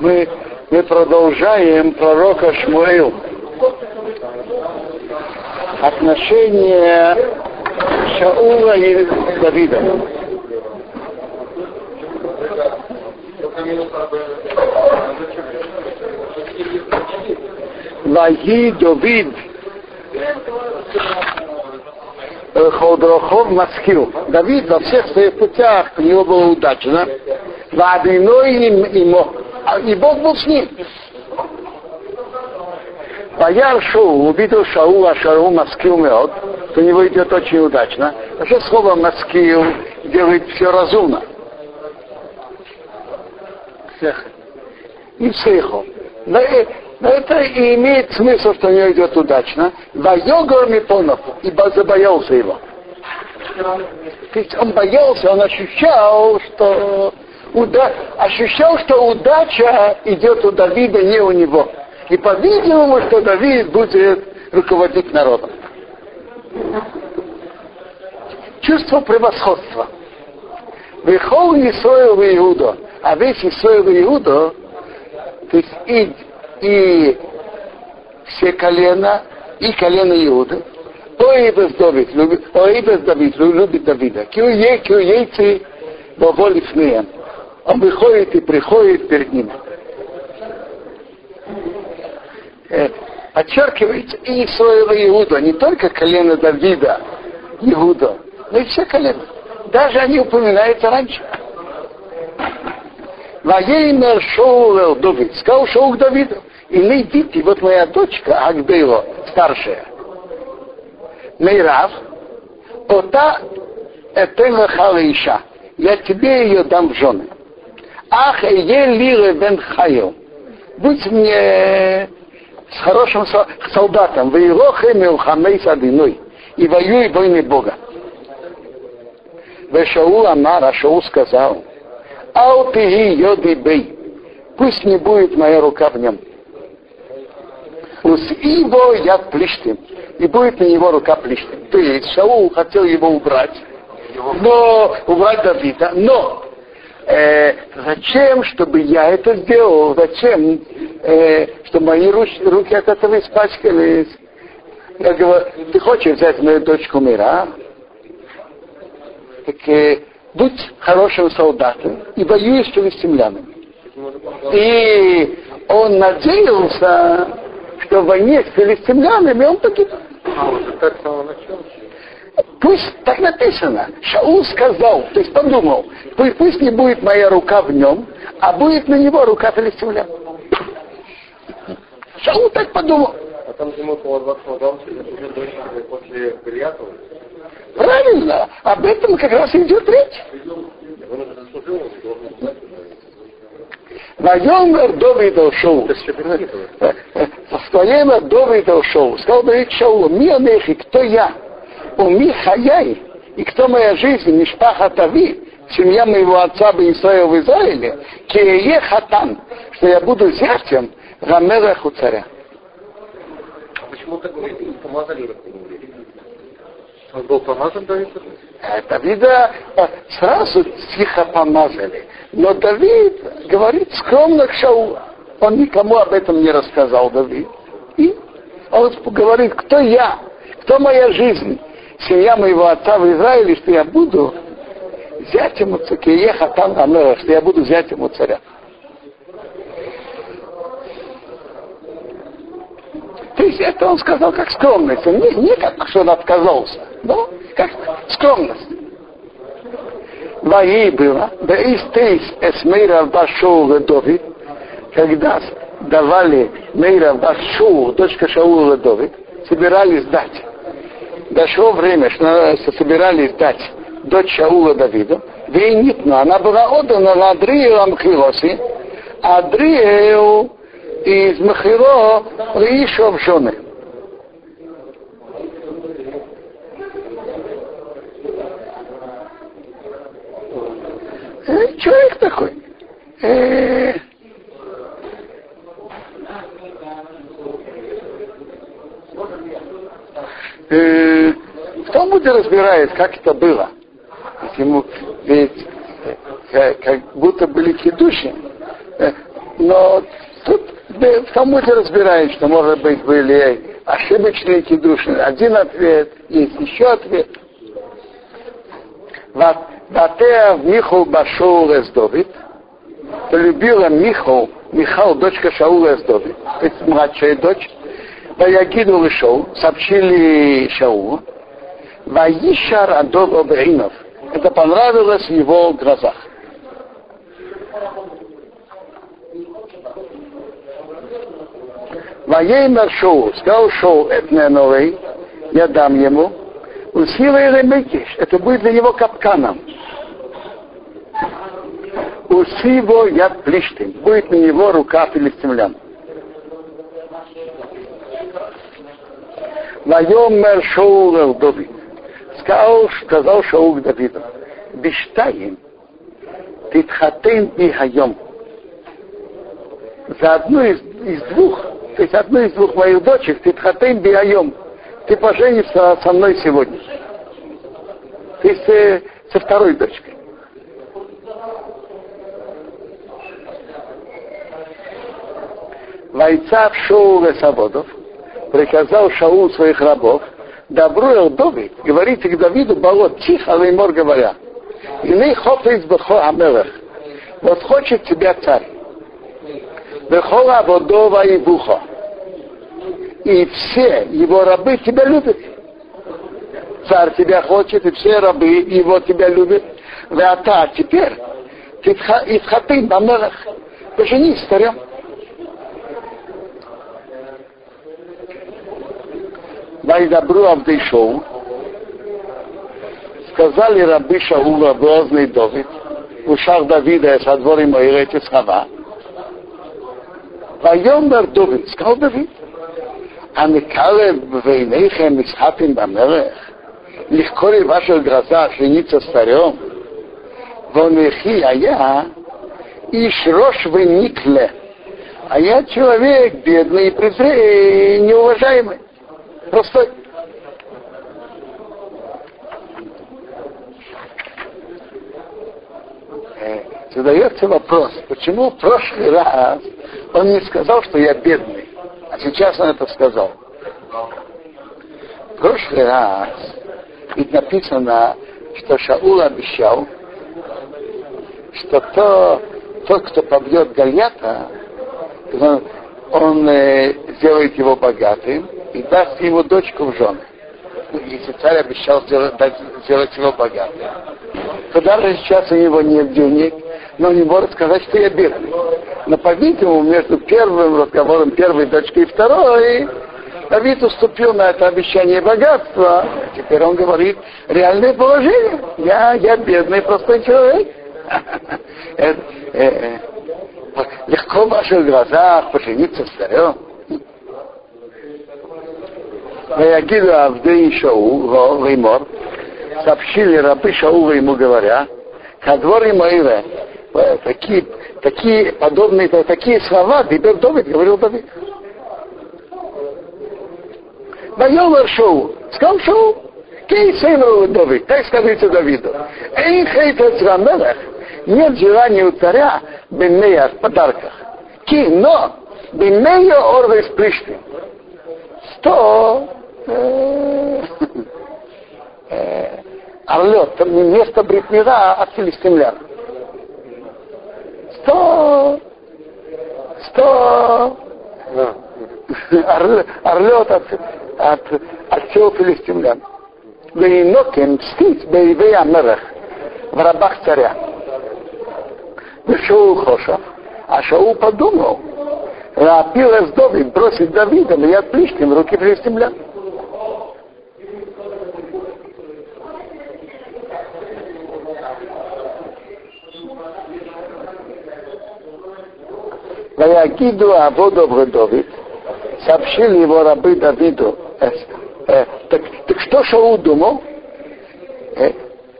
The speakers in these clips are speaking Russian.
Мы, мы продолжаем пророка Шмуэл. Отношение Шаула и Давида. Ваги Давид Холдрохов Маскил. Давид во всех своих путях у него было удачно. Вадиной ему. И Бог был с ним. Бояр Шоу увидел Шаула, Шару Маскил Меот, у него идет очень удачно. Вообще слово Маскил делает все разумно. Всех. И всех. Но, это и имеет смысл, что у него идет удачно. Вайогор Мипонов, ибо забоялся его. То есть он боялся, он ощущал, что уда... ощущал, что удача идет у Давида, не у него. И по-видимому, что Давид будет руководить народом. Чувство превосходства. Выхол Исоил и Иуда, а весь Исоил Иуда, то есть и, и все колена, и колено Иуда, Оибес Давид, любит, Оибес Давид, любит Давида. Киуей, киуейцы, боволив Он выходит и приходит перед ним. Э, подчеркивается и своего Иуда, не только колено Давида, Иуда, но и все колена. Даже они упоминаются раньше. Ваеймер Шоу Давид, сказал Шоу к Давиду. И найдите, вот моя дочка Агдейло, старшая, Мейрав, ота этема халиша. Я тебе ее дам в жены. Ах, елиле бен хайо. Будь мне с хорошим солдатом, вы его хемил хамей садиной, и воюй войны Бога. Вешаул Амар, а Шаул сказал, Ау ты йоди бей, пусть не будет моя рука в нем. Ус его я плештим, и будет на него рука плештим. То есть Шаул хотел его убрать, но убрать Давида, но э, зачем, чтобы я это сделал? Зачем, э, чтобы мои руки, руки от этого испачкались? Я говорю, ты хочешь взять мою дочку Мира? Так э, будь хорошим солдатом и воюй с филистимлянами. И он надеялся, что в войне с филистимлянами он погиб. А, уже так с самого начала? Пусть так написано. Шаул сказал, то есть подумал, пусть, пусть не будет моя рука в нем, а будет на него рука филистимлян. Шаул так подумал. А там ему было 22 после Гольятова? Правильно. Об этом как раз идет речь. Вайомер ушел. В твоем Давид ушел. Сказал Давид Шаулу, ми и кто я? Уми хаяй, и кто моя жизнь, Мишпаха Тави, семья моего отца бы Исраил в Израиле, Кирее Хатан, что я буду зятем Рамераху царя. Почему так говорит? Помазали он был помазан Давида? Давида сразу тихо помазали. Но Давид говорит скромно к Шаулу. Он никому об этом не рассказал, Давид. И он говорит, кто я, кто моя жизнь семья моего отца в Израиле, что я буду взять ему царя, хатан амера, что я буду взять ему царя. То есть это он сказал как скромность, не, не как что он отказался, но как скромность. Вои было, да и стейс эсмейра башоу Давид, когда давали Мейра Башоу, дочка Шаула Давид, собирались дать дошло время, что собирались дать дочь Шаула Давида, Вейнитну, она была отдана на Адрию Амхилоси, а Адрию из Махило Ришо в жены. Э, человек такой. Э, э, в разбирает, как это было. Ведь, ему, ведь как, как будто были кидуши, э, но тут да, в Талмуде разбирают, что, может быть, были ошибочные кидуши. Один ответ, есть еще ответ. Ватеа Михал Башоу Эсдовит, полюбила Михал, Михал, дочка Шаула Эсдовит, то есть младшая дочь, Ваягиду Лишоу, сообщили Шаулу, Ваишар Адов Обринов. Это понравилось в его глазах. Воеймер Шоу, сказал Шоу, это новый, я дам ему, Усила или Микиш, это будет для него капканом. Усиво я плиштин, будет на него рука филистимлян. Вайомер Шоу Давид. Сказал, сказал Шоу к Давиду, Биштаим, Титхатин и Хайом. За одну из, из двух, то есть одну из двух моих дочек, Титхатин и Хайом, ты поженишься со мной сегодня. То есть э, со второй дочкой. Войца в Шоу Свободов приказал Шаул своих рабов, добро Давид, говорите к Давиду, болот тихо, а мор говоря, и не хофейс бехо амелех, вот хочет тебя царь, бехола водова и бухо, и все его рабы тебя любят. Царь тебя хочет, и все рабы его тебя любят. А та теперь, Ицхатым, Амелах, поженись царем. Вайдабру Авдейшоу, сказали рабы Шаула, Бозный Давид, в ушах Давида, со дворе Моира Тисхава, Вайомер Давид, сказал Давид, Амикале Вейнейхем Исхатим Бамелех, легко ли в ваших глазах жениться с царем? Вонехи, а я Ишрош вы Никле, а я человек бедный и презренный, неуважаемый. Простой. Задается вопрос, почему в прошлый раз он не сказал, что я бедный, а сейчас он это сказал. В прошлый раз ведь написано, что Шаул обещал, что то, тот, кто побьет Гальята, он, он э, сделает его богатым, и даст ему дочку в жены. Ну, если царь обещал сделать, сделать его богатым, то даже сейчас у него нет денег, но он не может сказать, что я бедный. Но, по-видимому, между первым разговором первой дочки и второй, Давид уступил на это обещание богатства. Теперь он говорит, реальное положение. Я, я бедный простой человек. Э, э, легко в ваших глазах пожениться с царем. Ваягиду Авдей Шау, Леймор, сообщили рабы Шаула ему говоря, Кадвори Моиве, такие, такие подобные, такие слова, Дибер Давид, говорил Давид. Вайомер Шоу, сказал Шоу, Кей сыну Давид, так скажите Давиду. Эйн рамелех, нет желания у царя бенея в подарках. Ки, но бенея орвес пришли. Сто орлет, место бритмира от филистимлян. Сто, сто орлет от, от, от всего филистимлян. Вейнокен мстить боевые Амерах в рабах царя. Шоу Хошав, а Шоу подумал, Рапил Эсдовин бросить Давида, но я в руки филистимлян. Ваягиду Аводу Давид, сообщили его рабы Давиду. Э, э, так, так что Шаул думал? Э,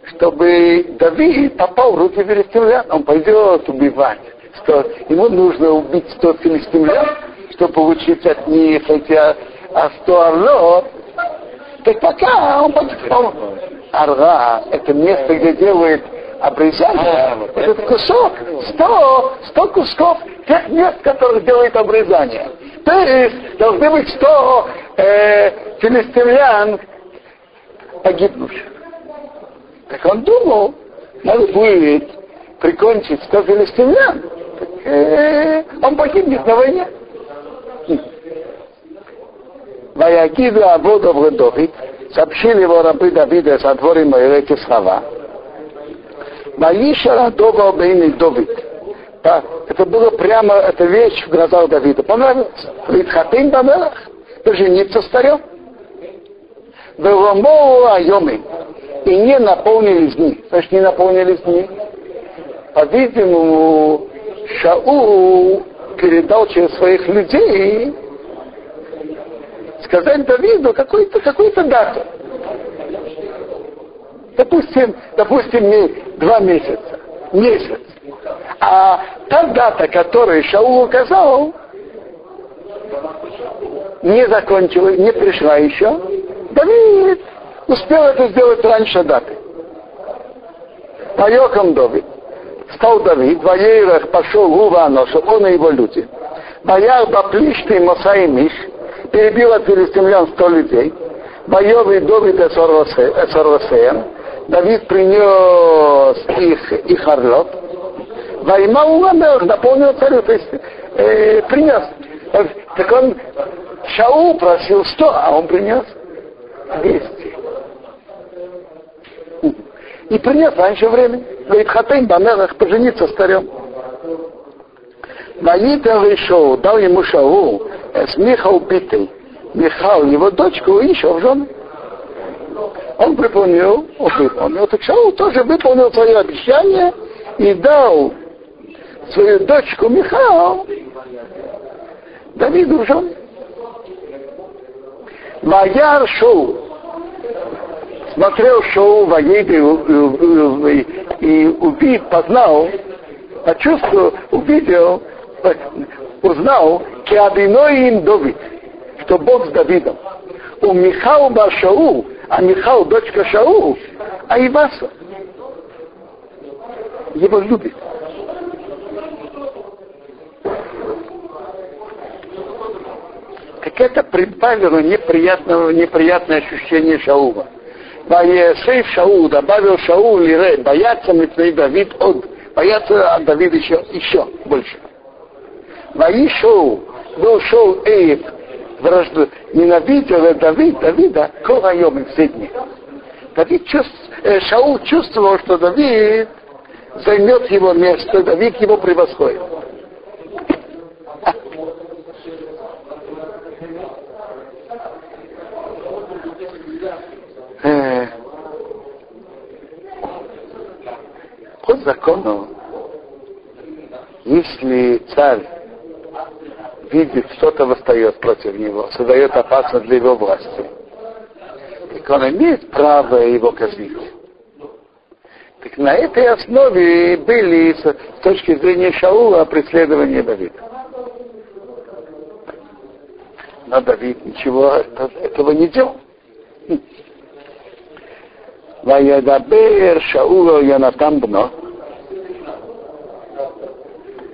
чтобы Давид попал в руки филистимлян, он пойдет убивать. Что ему нужно убить 100 филистимлян, чтобы получить от них эти а 100 орлов. Так пока он, он Арга, это место, где делают обрезание, этот кусок, сто, сто кусков тех мест, которых делает обрезание. То есть должны быть сто э, филистимлян погибнувших. Так он думал, надо будет прикончить сто филистимлян. Так, э, он погибнет на войне. Ваягиду Абода в Давид, сообщили его рабы Давида со дворим эти слова. Маиша Дова Бейни Давид. Это было прямо, эта вещь в глазах Давида. Понравилось? Литхатин Бамелах. Пожениться старем. Веломоу Айоми. И не наполнились дни. Значит, не наполнились дни. По-видимому, Шаул передал через своих людей сказать Давиду какую-то какую дату. Допустим, допустим, два месяца, месяц. А та дата, которую Шаул указал, не закончилась, не пришла еще. Давид успел это сделать раньше даты. Поехал Давид. Стал Давид, воеерах пошел Гуваноша, он и его люди. Бояр Баплишты Мосай Миш, перебил от филистимлян сто людей. Боевый Давид Эсорвасеем. Давид принес их, их орлот. Войма Уламелх наполнил царю, то есть э, принес. Так он, Шаул просил сто, а он принес двести. И принес раньше времени. Говорит, хатейн бамелах пожениться старем. Ваита вышел, дал ему Шаул, с Михал убитый. Михал, его дочку, еще в жены. Он выполнил, он выполнил. Так Шаул тоже выполнил свое обещание и дал свою дочку Михал Давиду в жены. Ваяр Шоу. Смотрел шоу Ваиды и, и увидел, познал, почувствовал, увидел, узнал, им Давид, что Бог с Давидом. У Михау Башау, а Михау дочка Шау, а Иваса. Его любит. Так это прибавило неприятного, неприятное ощущение Шаула. Ваесейф Шаул добавил Шаул Лире, бояться Митвей Давид от, бояться от Давида еще, еще больше. Ваи Шоу, был Шоу Эйв, вражду, ненавидел Давид, Давида, Колайом все дни. Давид чувств, э, Шаул чувствовал, что Давид займет его место, Давид его превосходит. Э, по закону, если царь видит, что-то восстает против него, создает опасность для его власти, так он имеет право его казнить. Так на этой основе были с точки зрения Шаула преследования Давида. Но Давид ничего этого не делал. Ваядабер Шаула Янатан Бно,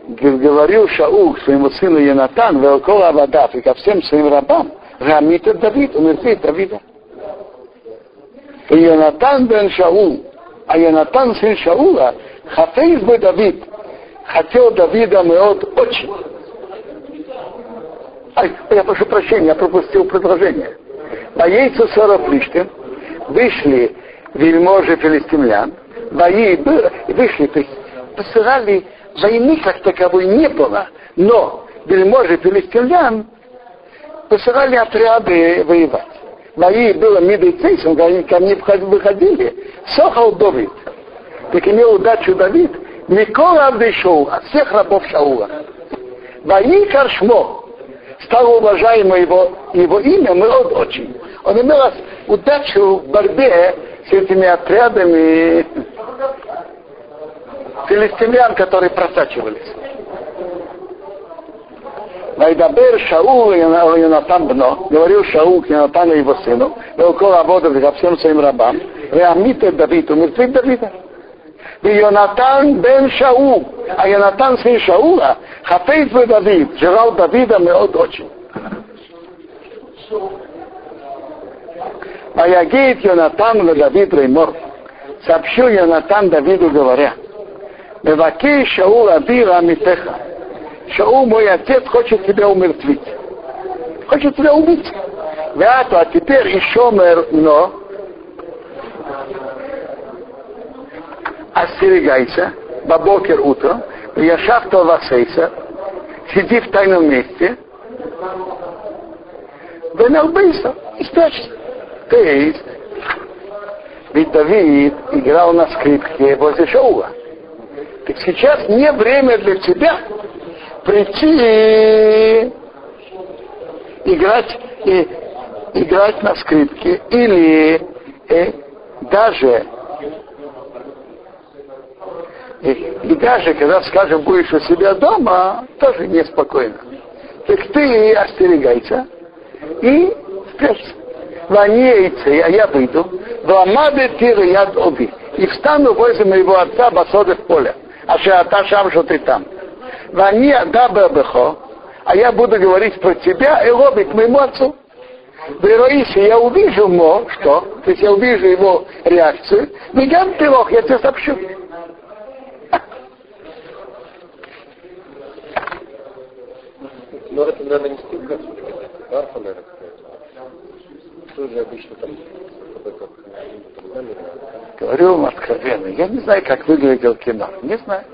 говорил Шаул к своему сыну Янатан, Велкола Авадав, и ко всем своим рабам, Рамита Давид, умертвит Давида. И Янатан бен Шаул, а Янатан сын Шаула, Хафейз бы Давид, хотел Давида Меот очень. Ай, я прошу прощения, я пропустил предложение. Боейцы сорок лиштин вышли вельможи филистимлян, бои вышли, то есть посылали войны как таковой не было, но вельможи филистимлян посылали отряды воевать. Мои было Мидейцейсом, они ко мне выходили, Сохал Давид. Так имел удачу Давид, Микола Авдешоу, от всех рабов Шаула. Вои Каршмо, стало уважаемое его, его имя, мы очень. Он имел удачу в борьбе с этими отрядами филистимлян, которые просачивались. Вайдабер Шаул и Йонатан Бно, говорил Шаул к Йонатану и его сыну, Велкол Абодов ко всем своим рабам, Реамите Давид, умертвит Давида. И Йонатан бен Шаул, а Йонатан сын Шаула, Хафейт бы Давид, желал Давида Меод очень. А Ягейт на Давид Реймор, сообщил Йонатан Давиду, говоря, Мевакей Шаул Адира Митеха. Шаул, мой отец, хочет тебя умертвить. Хочет тебя убить. Вяту, а теперь еще мэр, но остерегайся, бабокер утром, Яшав Толвасейса, сиди в тайном месте, Беналбейса, и спрячься. То есть, ведь Давид играл на скрипке возле Шаула. Так сейчас не время для тебя прийти играть и играть на скрипке или э, даже и, и даже когда, скажем, будешь у себя дома, тоже неспокойно. Так ты остерегайся и спрячься. Ванейцы, а я выйду, Вамады тиры яд оби. И встану возле моего отца басоды в поле. А что та шам, что ты там. Вани даба бехо, а я буду говорить про тебя и лоби к моему отцу. В я увижу мо, что? То есть я увижу его реакцию. Мигам пилох, я тебе сообщу. Но это, наверное, не столько Тоже обычно там Говорю вам откровенно, я не знаю, как выглядел кино. Не знаю.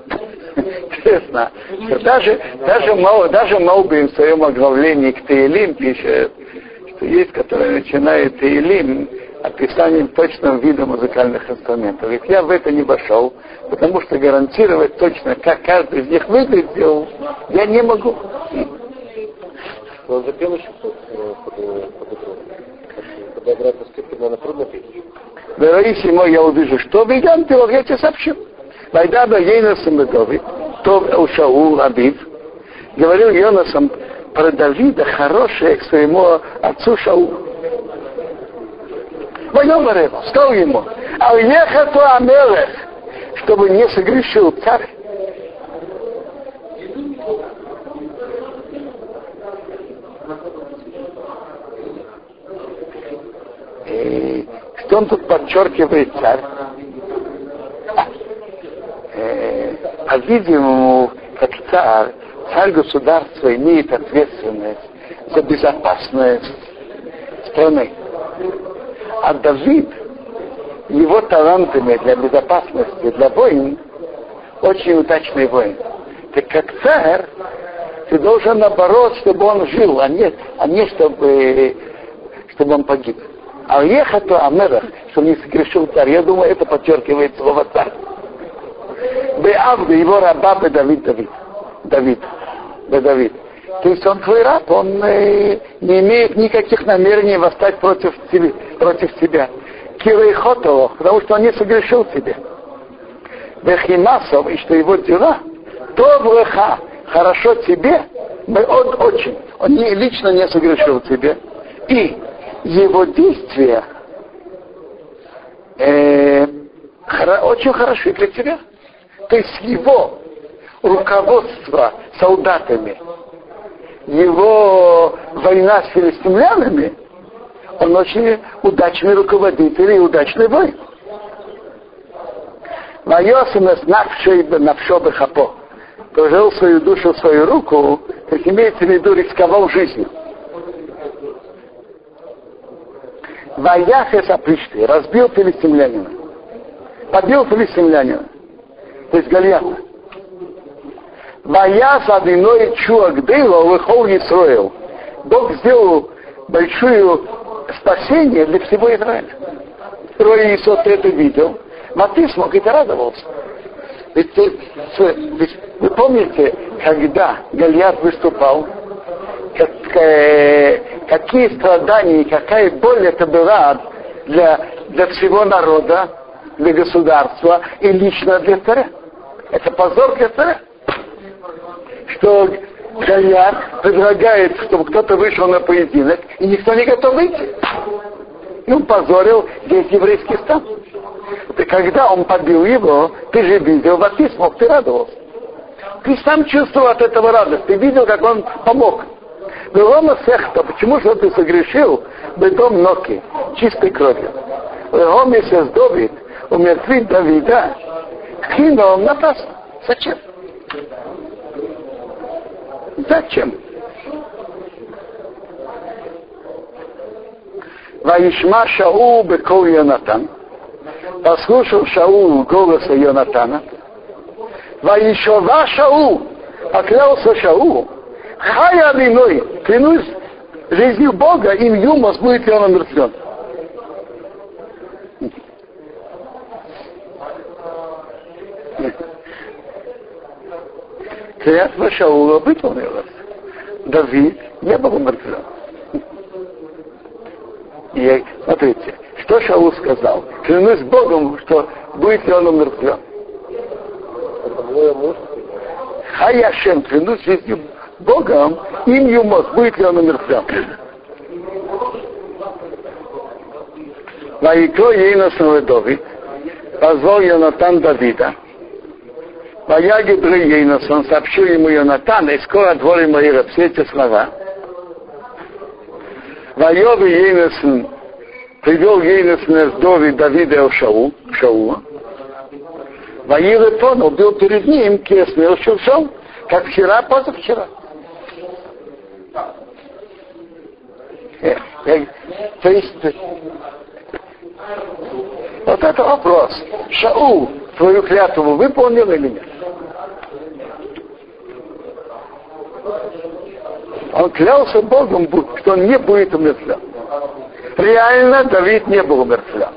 Честно. Даже, даже, Мау, даже Маубин в своем оглавлении к Таилим пишет, что есть, который начинает Таилим описанием точного вида музыкальных инструментов. Ведь я в это не вошел, потому что гарантировать точно, как каждый из них выглядел, я не могу. Он запел еще под, под, под утро. Подобрать на скрипке, наверное, трудно петь. Мой, я увижу, что веган ты я тебе сообщу. Вайда бы Ейнасом Давид, то у Шаул Абив, говорил Йонасом про Давида хорошее к своему отцу Шаулу. Рева, сказал ему, а ехату Амелех, чтобы не согрешил царь. И что он тут подчеркивает царь? Э, по-видимому, как царь, царь государства имеет ответственность за безопасность страны. А Давид, его талантами для безопасности, для войн, очень удачный воин. Так как царь, ты должен наоборот, чтобы он жил, а не, а не чтобы, чтобы он погиб. А ехату Амерах, что не согрешил царь, я думаю, это подчеркивает слово царь. Беавда его раба Давид Давид. Давид. Давид. То есть он твой раб, он э, не имеет никаких намерений восстать против, тебя, против тебя. Кирейхотово, потому что он не согрешил тебе. Бехимасов, и что его дела, то вреха, хорошо тебе, мы он очень, он не, лично не согрешил тебе. И его действия э, очень хороши для тебя. То есть его руководство солдатами, его война с филистимлянами, он очень удачный руководитель и удачный воин. Майосимес навшо бехапо. Положил свою душу свою руку, так имеется в виду рисковал жизнью. Ваяхес Апришты, разбил филистимлянина. Побил филистимлянина. То есть Гольята. Ваяс одиной чуак дыло выхол Исраил. Бог сделал большое спасение для всего Израиля. Трое Исот это видел, ты смог это радовался. Ведь, ведь вы помните, когда Гольят выступал, как, э, какие страдания и какая боль это была для, для всего народа, для государства и лично для царя. Это позор для царя. Что Галиат предлагает, чтобы кто-то вышел на поединок, и никто не готов выйти. Он позорил весь еврейский стан. Ты, когда он побил его, ты же видел, вот ты смог, ты радовался. Ты сам чувствовал от этого радость. Ты видел, как он помог. Леома сехта, почему же ты согрешил бедом ноки, чистой кровью? Леома сес Давид, умертвит Давида, кинул напрасно. Зачем? Зачем? Ваишма Шаул бекол Йонатан. Послушал Шаул голоса Йонатана. Ваишова Шаул. Поклялся Шаул. Хая виной. Клянусь жизнью Бога, им Юмос будет ли он умертвен. Клятва Шаула выполнилась. Давид не был умертвен. И смотрите, что Шаул сказал? Клянусь Богом, что будет ли он умертвен. Хаяшем, клянусь жизнью Богом, им юмос, будет ли он умертвен. Ваикро Ейносовый Давид, позвал Йонатан Давида, Ваяги Ейнос, он сообщил ему Йонатан, и скоро двор Маира, все эти слова. Вайови Ейносен привел Ейносен из Дови Давида Шаул, Шаула. Ваилы Тон убил перед ним Кесмил Шаул, как вчера, позавчера. Э, э, то есть, вот это вопрос. Шаул твою клятву выполнил или нет? Он клялся Богом, что он не будет умертвлен. Реально Давид не был умертвлен.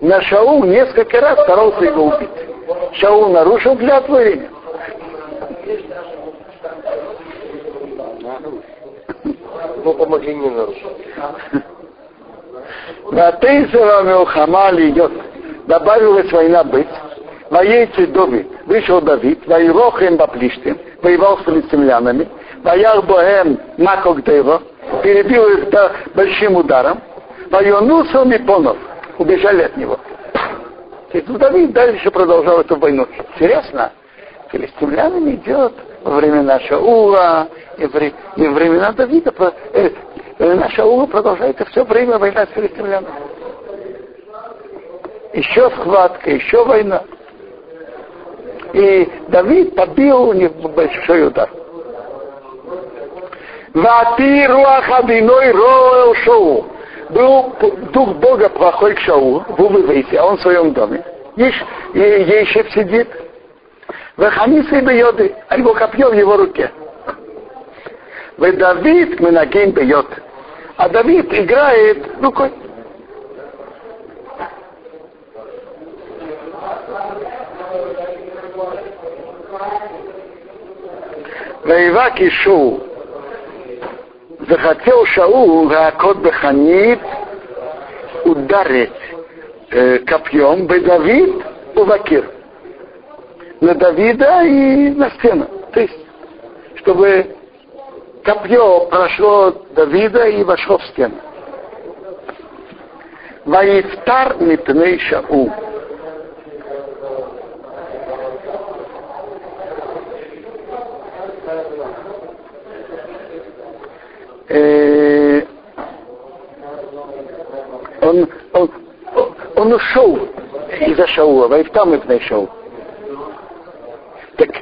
На Шаул несколько раз старался его убить. Шаул нарушил клятву или нет? Ну, помогли не нарушить. На Тейсера Хамали идет. Добавилась война быть. Воейцы Доби. Вышел Давид. Воирохем Баплиштим. Воевал с филистимлянами. Ваяр Боhem Макок Дева. Перебил их большим ударом. Военусал Мипонов. Убежали от него. И Давид дальше продолжал эту войну. Интересно, филистимлянами идет во времена Шаула и, вре, и времена Давида. Э, времена Шаула продолжается все время война с филистимлянами. Еще схватка, еще война. И Давид побил у них большой удар. Вати руахадиной роэл шоу. Был дух Бога плохой к Шаулу, в Увывейте, а он в своем доме. Еш, Ешев сидит. Ваханисы бьет, а его копье в его руке. Вы Давид Минагим бьет. А Давид играет рукой. Воевак Ишу захотел Шаул Ракот Беханит ударить э, копьем бы Давид Увакир на Давида и на стену. То есть, чтобы копье прошло Давида и вошло в стену. Ваифтар мипней Шаул. он, он, он ушел из-за Шаула, Ваифтам и Шаул. Так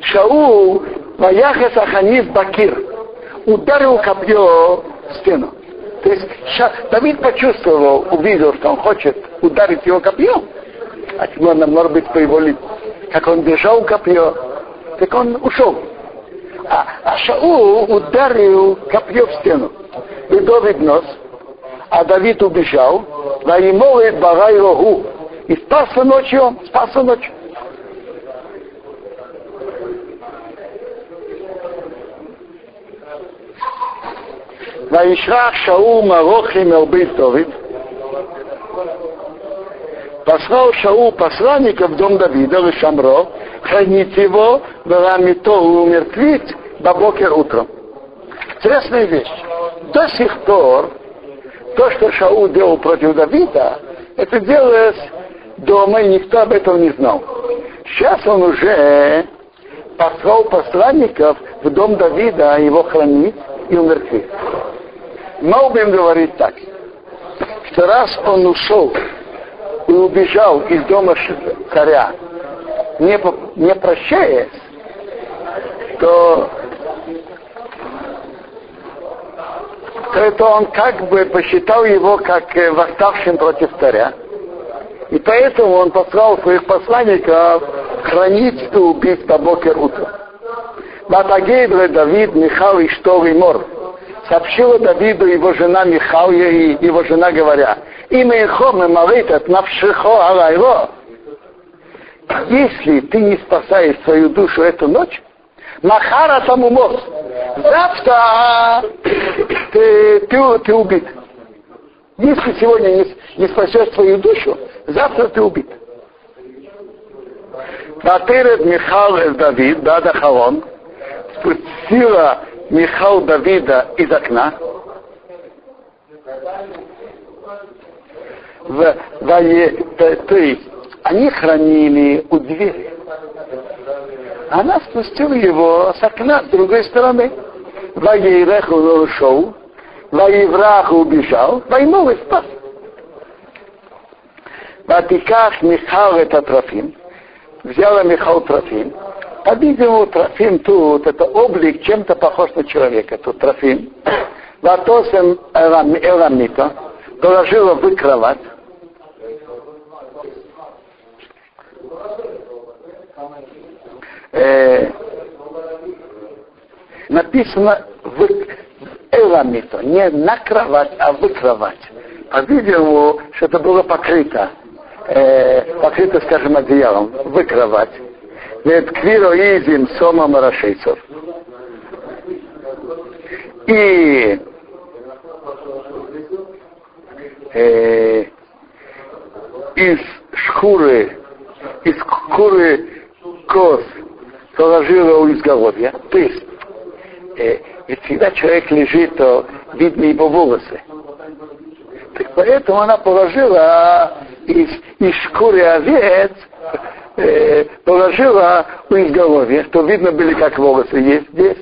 Шаул, Ваяхас Аханис Бакир, ударил копье в стену. То есть Ша, Давид почувствовал, увидел, что он хочет ударить его копьем. А можно, может быть, по его лицу. Как он держал копье, так он ушел. А, а Шаул ударил копье в стену. И Давид нос, а Давид убежал, Ваимолит Барай Рогу, и спасся ночью, спасся ночью. Ваишрах Шаул Малохим Элбейт Давид. Послал Шаул посланника в дом Давида, в Шамро, хранить его, Баламито умертвить, бабокер утром. Интересная вещь. До сих пор то, что Шаул делал против Давида, это делалось дома, и никто об этом не знал. Сейчас он уже послал посланников в дом Давида его хранить, и умертвить. Мы будем говорить так, что раз он ушел и убежал из дома царя, не, не прощаясь, то, то это он как бы посчитал его как э, восставшим против царя. И поэтому он послал своих посланников хранить и убить до бокер Батагейдре Давид, Михал и Штор и Мор. Сообщила Давиду его жена Михал и его жена говоря, имя Ихом молит от навшихо алайро. Если ты не спасаешь свою душу эту ночь, Махара там умот. Завтра ты, ты, ты убит. Если сегодня не, не спасешь свою душу, завтра ты убит. Батырет Михал Давид, Дада Халон, спустила Михал Давида из окна, в, в, то есть они хранили у двери. Она спустила его с окна с другой стороны. Ваейрех он ушел, Ваеврах убежал, Ваймол и спас. Ватиках Михал это Трофим. Взяла Михал Трофим. По-видимому, Трофим тут, это облик чем-то похож на человека. Тут Трофим. Ватосем Эламита. Положила в кровать. Э, написано в Эламито, не на кровать, а в кровать. По-видимому, что это было покрыто э, покрыто, скажем, одеялом, в кровать. Ведь квиро изим сома марашейцев. И э, из шкуры, из шкуры коз положила у изголовья. То есть, э, ведь всегда человек лежит, то видно его волосы. Так поэтому она положила из, из шкуры овец, э, положила у изголовья, что видно были, как волосы есть здесь.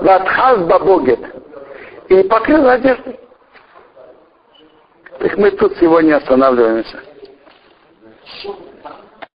Ватхаз бабогет. И покрыла одеждой. Так мы тут сегодня останавливаемся.